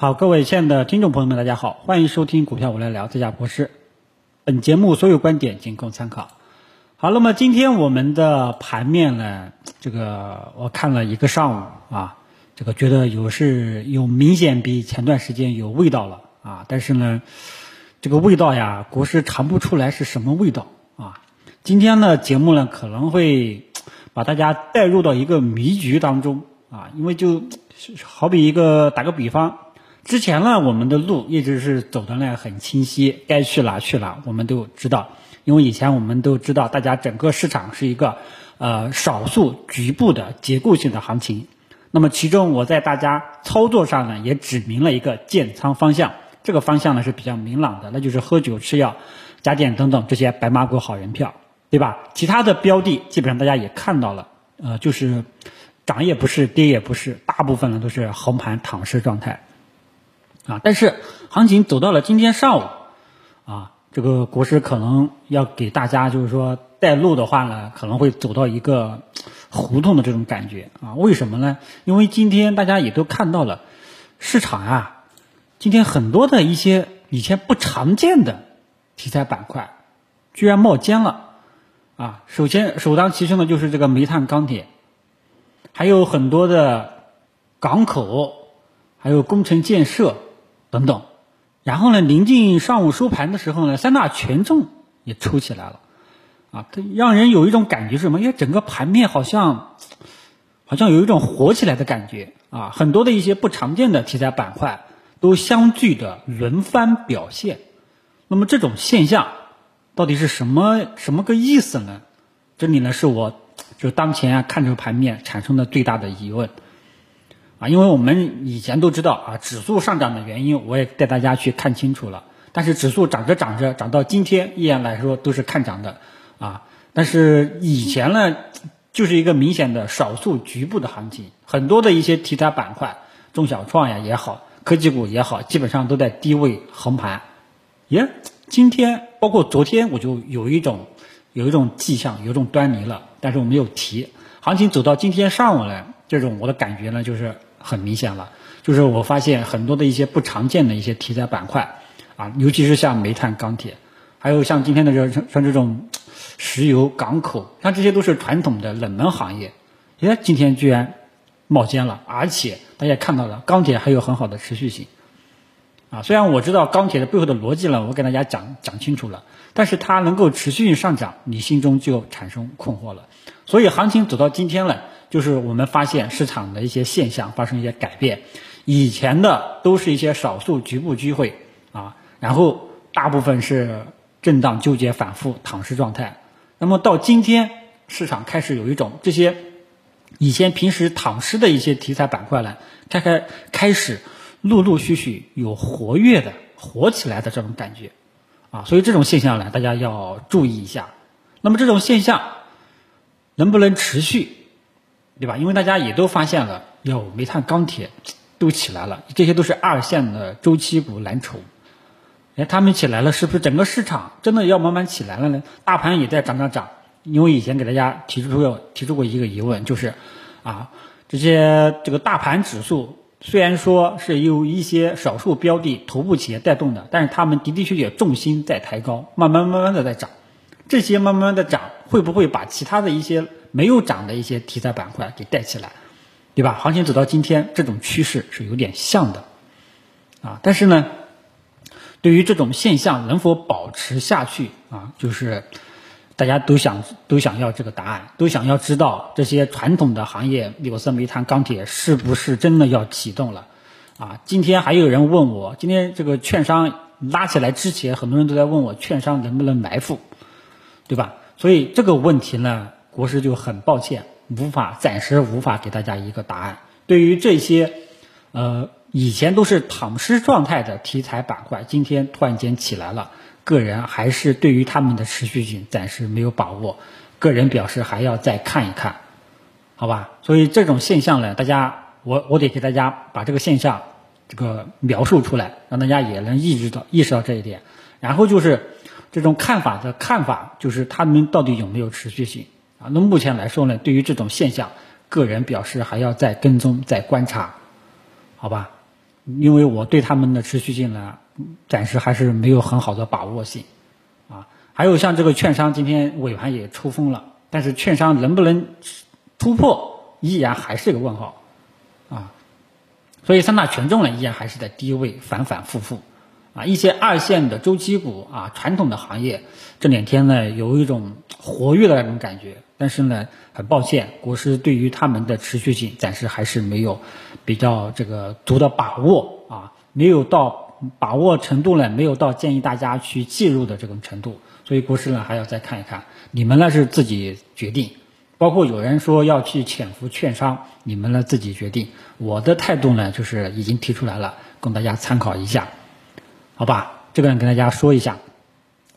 好，各位亲爱的听众朋友们，大家好，欢迎收听股票我来聊，这家博士。本节目所有观点仅供参考。好，那么今天我们的盘面呢，这个我看了一个上午啊，这个觉得有是有明显比前段时间有味道了啊，但是呢，这个味道呀，国师尝不出来是什么味道啊。今天的节目呢，可能会把大家带入到一个迷局当中啊，因为就好比一个打个比方。之前呢，我们的路一直是走的呢很清晰，该去哪去哪，我们都知道。因为以前我们都知道，大家整个市场是一个呃少数局部的结构性的行情。那么其中我在大家操作上呢，也指明了一个建仓方向，这个方向呢是比较明朗的，那就是喝酒吃药、家电等等这些白马股好人票，对吧？其他的标的基本上大家也看到了，呃，就是涨也不是，跌也不是，大部分呢都是横盘躺尸状态。啊，但是行情走到了今天上午，啊，这个国师可能要给大家就是说带路的话呢，可能会走到一个胡同的这种感觉啊。为什么呢？因为今天大家也都看到了，市场啊，今天很多的一些以前不常见的题材板块，居然冒尖了啊。首先首当其冲的就是这个煤炭、钢铁，还有很多的港口，还有工程建设。等等，然后呢，临近上午收盘的时候呢，三大权重也抽起来了，啊，它让人有一种感觉是什么？因为整个盘面好像，好像有一种活起来的感觉啊，很多的一些不常见的题材板块都相继的轮番表现。那么这种现象到底是什么什么个意思呢？这里呢是我就当前啊看这个盘面产生的最大的疑问。啊，因为我们以前都知道啊，指数上涨的原因，我也带大家去看清楚了。但是指数涨着涨着，涨到今天依然来说都是看涨的，啊，但是以前呢，就是一个明显的少数局部的行情，很多的一些题材板块，中小创呀也好，科技股也好，基本上都在低位横盘。耶，今天包括昨天我就有一种有一种迹象，有一种端倪了，但是我没有提。行情走到今天上午呢，这种我的感觉呢就是。很明显了，就是我发现很多的一些不常见的一些题材板块，啊，尤其是像煤炭、钢铁，还有像今天的这像这种石油、港口，像这些都是传统的冷门行业，哎，今天居然冒尖了，而且大家看到了，钢铁还有很好的持续性，啊，虽然我知道钢铁的背后的逻辑呢，我给大家讲讲清楚了，但是它能够持续性上涨，你心中就产生困惑了，所以行情走到今天了。就是我们发现市场的一些现象发生一些改变，以前的都是一些少数局部机会啊，然后大部分是震荡纠结反复躺尸状态。那么到今天，市场开始有一种这些以前平时躺尸的一些题材板块呢，开开开始陆陆续续有活跃的活起来的这种感觉啊，所以这种现象呢，大家要注意一下。那么这种现象能不能持续？对吧？因为大家也都发现了，哟，煤炭、钢铁都起来了，这些都是二线的周期股蓝筹。哎，他们起来了，是不是整个市场真的要慢慢起来了呢？大盘也在涨涨涨。因为以前给大家提出过提出过一个疑问，就是啊，这些这个大盘指数虽然说是由一些少数标的头部企业带动的，但是他们的的确确重心在抬高，慢慢慢慢的在涨。这些慢慢的涨，会不会把其他的一些？没有涨的一些题材板块给带起来，对吧？行情走到今天，这种趋势是有点像的，啊，但是呢，对于这种现象能否保持下去啊，就是大家都想都想要这个答案，都想要知道这些传统的行业，有色、煤炭、钢铁是不是真的要启动了？啊，今天还有人问我，今天这个券商拉起来之前，很多人都在问我，券商能不能埋伏，对吧？所以这个问题呢？国师就很抱歉，无法暂时无法给大家一个答案。对于这些，呃，以前都是躺尸状态的题材板块，今天突然间起来了，个人还是对于他们的持续性暂时没有把握，个人表示还要再看一看，好吧？所以这种现象呢，大家我我得给大家把这个现象这个描述出来，让大家也能意识到意识到这一点。然后就是这种看法的看法，就是他们到底有没有持续性？啊，那目前来说呢，对于这种现象，个人表示还要再跟踪、再观察，好吧？因为我对他们的持续性呢，暂时还是没有很好的把握性，啊，还有像这个券商今天尾盘也出风了，但是券商能不能突破，依然还是个问号，啊，所以三大权重呢依然还是在低位反反复复，一些二线的周期股啊，传统的行业这两天呢有一种活跃的那种感觉。但是呢，很抱歉，国师对于他们的持续性暂时还是没有比较这个足的把握啊，没有到把握程度呢，没有到建议大家去介入的这种程度，所以国师呢还要再看一看，你们呢是自己决定，包括有人说要去潜伏券商，你们呢自己决定，我的态度呢就是已经提出来了，供大家参考一下，好吧？这个呢跟大家说一下。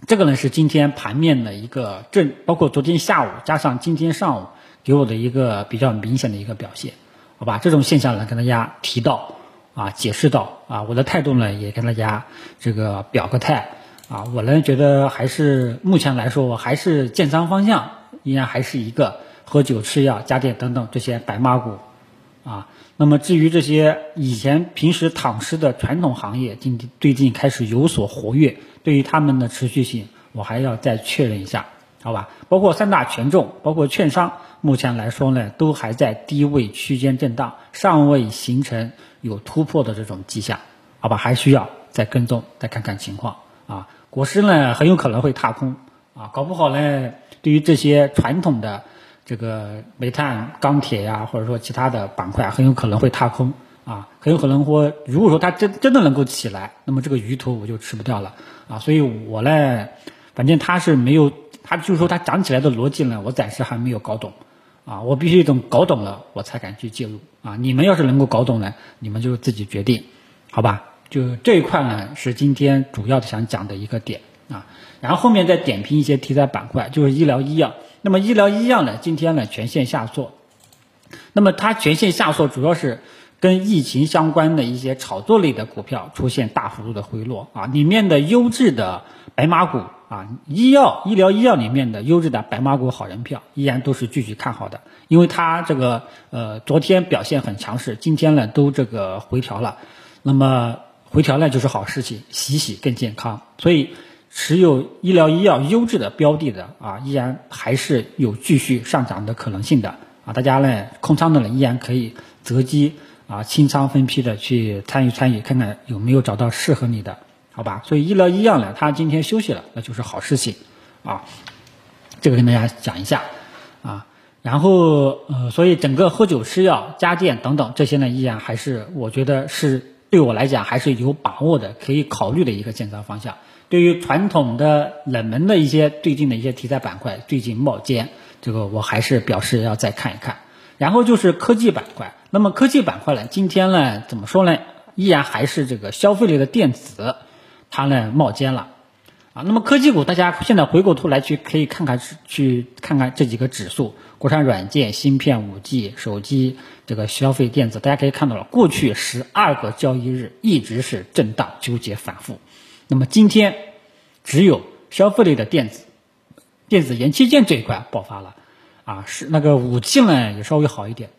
这个呢是今天盘面的一个正，包括昨天下午加上今天上午给我的一个比较明显的一个表现，好吧？这种现象呢跟大家提到啊，解释到啊，我的态度呢也跟大家这个表个态啊，我呢觉得还是目前来说，我还是建仓方向依然还是一个喝酒吃药家电等等这些白马股啊。那么至于这些以前平时躺尸的传统行业，今最近开始有所活跃。对于他们的持续性，我还要再确认一下，好吧？包括三大权重，包括券商，目前来说呢，都还在低位区间震荡，尚未形成有突破的这种迹象，好吧？还需要再跟踪，再看看情况啊。国师呢，很有可能会踏空啊，搞不好呢，对于这些传统的这个煤炭、钢铁呀，或者说其他的板块，很有可能会踏空啊，很有可能或，如果说它真真的能够起来，那么这个鱼头我就吃不掉了。啊，所以我呢，反正它是没有，它就是说它涨起来的逻辑呢，我暂时还没有搞懂，啊，我必须等搞懂了，我才敢去介入，啊，你们要是能够搞懂呢，你们就自己决定，好吧？就这一块呢，是今天主要的想讲的一个点，啊，然后后面再点评一些题材板块，就是医疗医药，那么医疗医药呢，今天呢全线下挫，那么它全线下挫主要是。跟疫情相关的一些炒作类的股票出现大幅度的回落。啊，里面的优质的白马股啊，医药、医疗医药里面的优质的白马股好人票依然都是继续看好的，因为它这个呃昨天表现很强势，今天呢都这个回调了，那么回调呢就是好事情，洗洗更健康，所以持有医疗医药优质的标的的啊，依然还是有继续上涨的可能性的啊，大家呢空仓的呢依然可以择机。啊，清仓分批的去参与参与，看看有没有找到适合你的，好吧？所以医疗医药呢，它今天休息了，那就是好事情，啊，这个跟大家讲一下，啊，然后呃，所以整个喝酒吃药、家电等等这些呢，依然还是我觉得是对我来讲还是有把握的，可以考虑的一个建仓方向。对于传统的冷门的一些最近的一些题材板块，最近冒尖，这个我还是表示要再看一看。然后就是科技板块。那么科技板块呢？今天呢，怎么说呢？依然还是这个消费类的电子，它呢冒尖了，啊，那么科技股，大家现在回过头来去可以看看，去看看这几个指数，国产软件、芯片、五 G、手机，这个消费电子，大家可以看到了，过去十二个交易日一直是震荡纠结反复，那么今天只有消费类的电子、电子元器件这一块爆发了，啊，是那个五 G 呢也稍微好一点。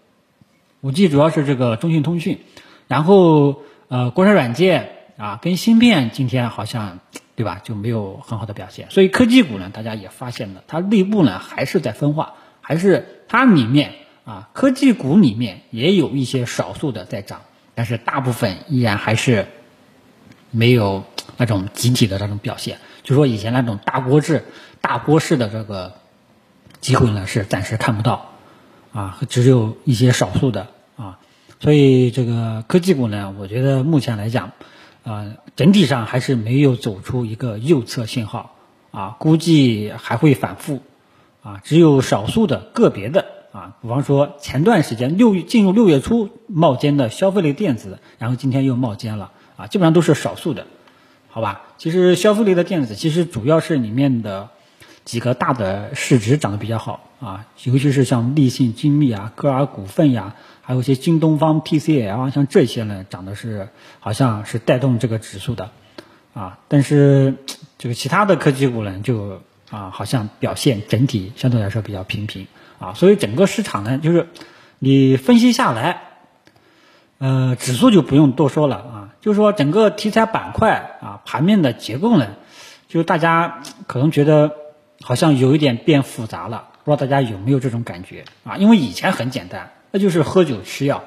五 G 主要是这个中兴通讯，然后呃，国产软件啊跟芯片今天好像对吧就没有很好的表现，所以科技股呢，大家也发现了，它内部呢还是在分化，还是它里面啊科技股里面也有一些少数的在涨，但是大部分依然还是没有那种集体的那种表现，就说以前那种大锅制、大锅式的这个机会呢是暂时看不到。啊，只有一些少数的啊，所以这个科技股呢，我觉得目前来讲，啊，整体上还是没有走出一个右侧信号啊，估计还会反复啊，只有少数的个别的啊，比方说前段时间六进入六月初冒尖的消费类电子，然后今天又冒尖了啊，基本上都是少数的，好吧？其实消费类的电子其实主要是里面的。几个大的市值涨得比较好啊，尤其是像立信精密啊、歌尔股份呀，还有一些京东方、TCL 像这些呢，涨的是好像是带动这个指数的啊。但是这个其他的科技股呢，就啊好像表现整体相对来说比较平平啊。所以整个市场呢，就是你分析下来，呃，指数就不用多说了啊，就是说整个题材板块啊，盘面的结构呢，就大家 可能觉得好像有一点变复杂了，不知道大家有没有这种感觉啊？因为以前很简单，那就是喝酒吃药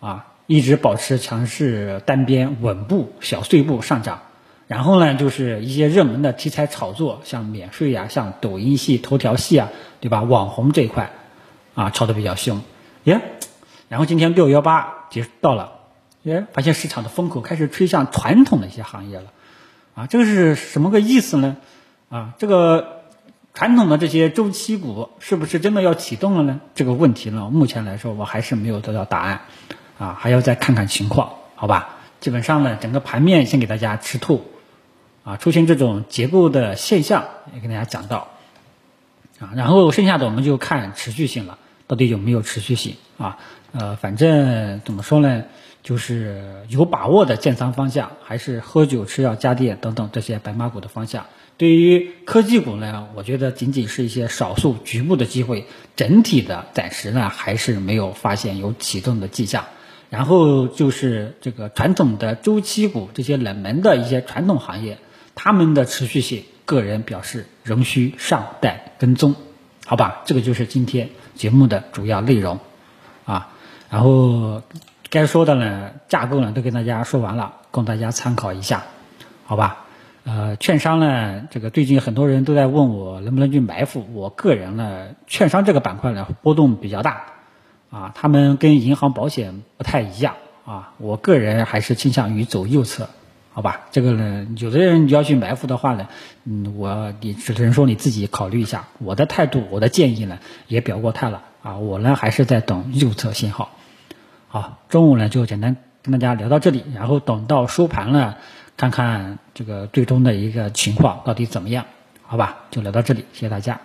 啊，一直保持强势单边稳步小碎步上涨，然后呢，就是一些热门的题材炒作，像免税呀，像抖音系、头条系啊，对吧？网红这一块啊，炒得比较凶，耶。然后今天六幺八结到了，哎，发现市场的风口开始吹向传统的一些行业了，啊，这个是什么个意思呢？啊，这个传统的这些周期股是不是真的要启动了呢？这个问题呢，目前来说我还是没有得到答案，啊，还要再看看情况，好吧？基本上呢，整个盘面先给大家吃透，啊，出现这种结构的现象也跟大家讲到，啊，然后剩下的我们就看持续性了，到底有没有持续性啊？呃，反正怎么说呢，就是有把握的建仓方向，还是喝酒、吃药、家电等等这些白马股的方向。对于科技股呢，我觉得仅仅是一些少数局部的机会，整体的暂时呢还是没有发现有启动的迹象。然后就是这个传统的周期股，这些冷门的一些传统行业，他们的持续性，个人表示仍需尚待跟踪，好吧？这个就是今天节目的主要内容，然后该说的呢，架构呢都跟大家说完了，供大家参考一下，好吧？呃，券商呢，这个最近很多人都在问我能不能去埋伏。我个人呢，券商这个板块呢波动比较大，啊，他们跟银行、保险不太一样啊。我个人还是倾向于走右侧，好吧？这个呢，有的人你要去埋伏的话呢，嗯，我你只能说你自己考虑一下。我的态度，我的建议呢也表过态了啊，我呢还是在等右侧信号。好，中午呢就简单跟大家聊到这里，然后等到收盘了，看看这个最终的一个情况到底怎么样，好吧？就聊到这里，谢谢大家。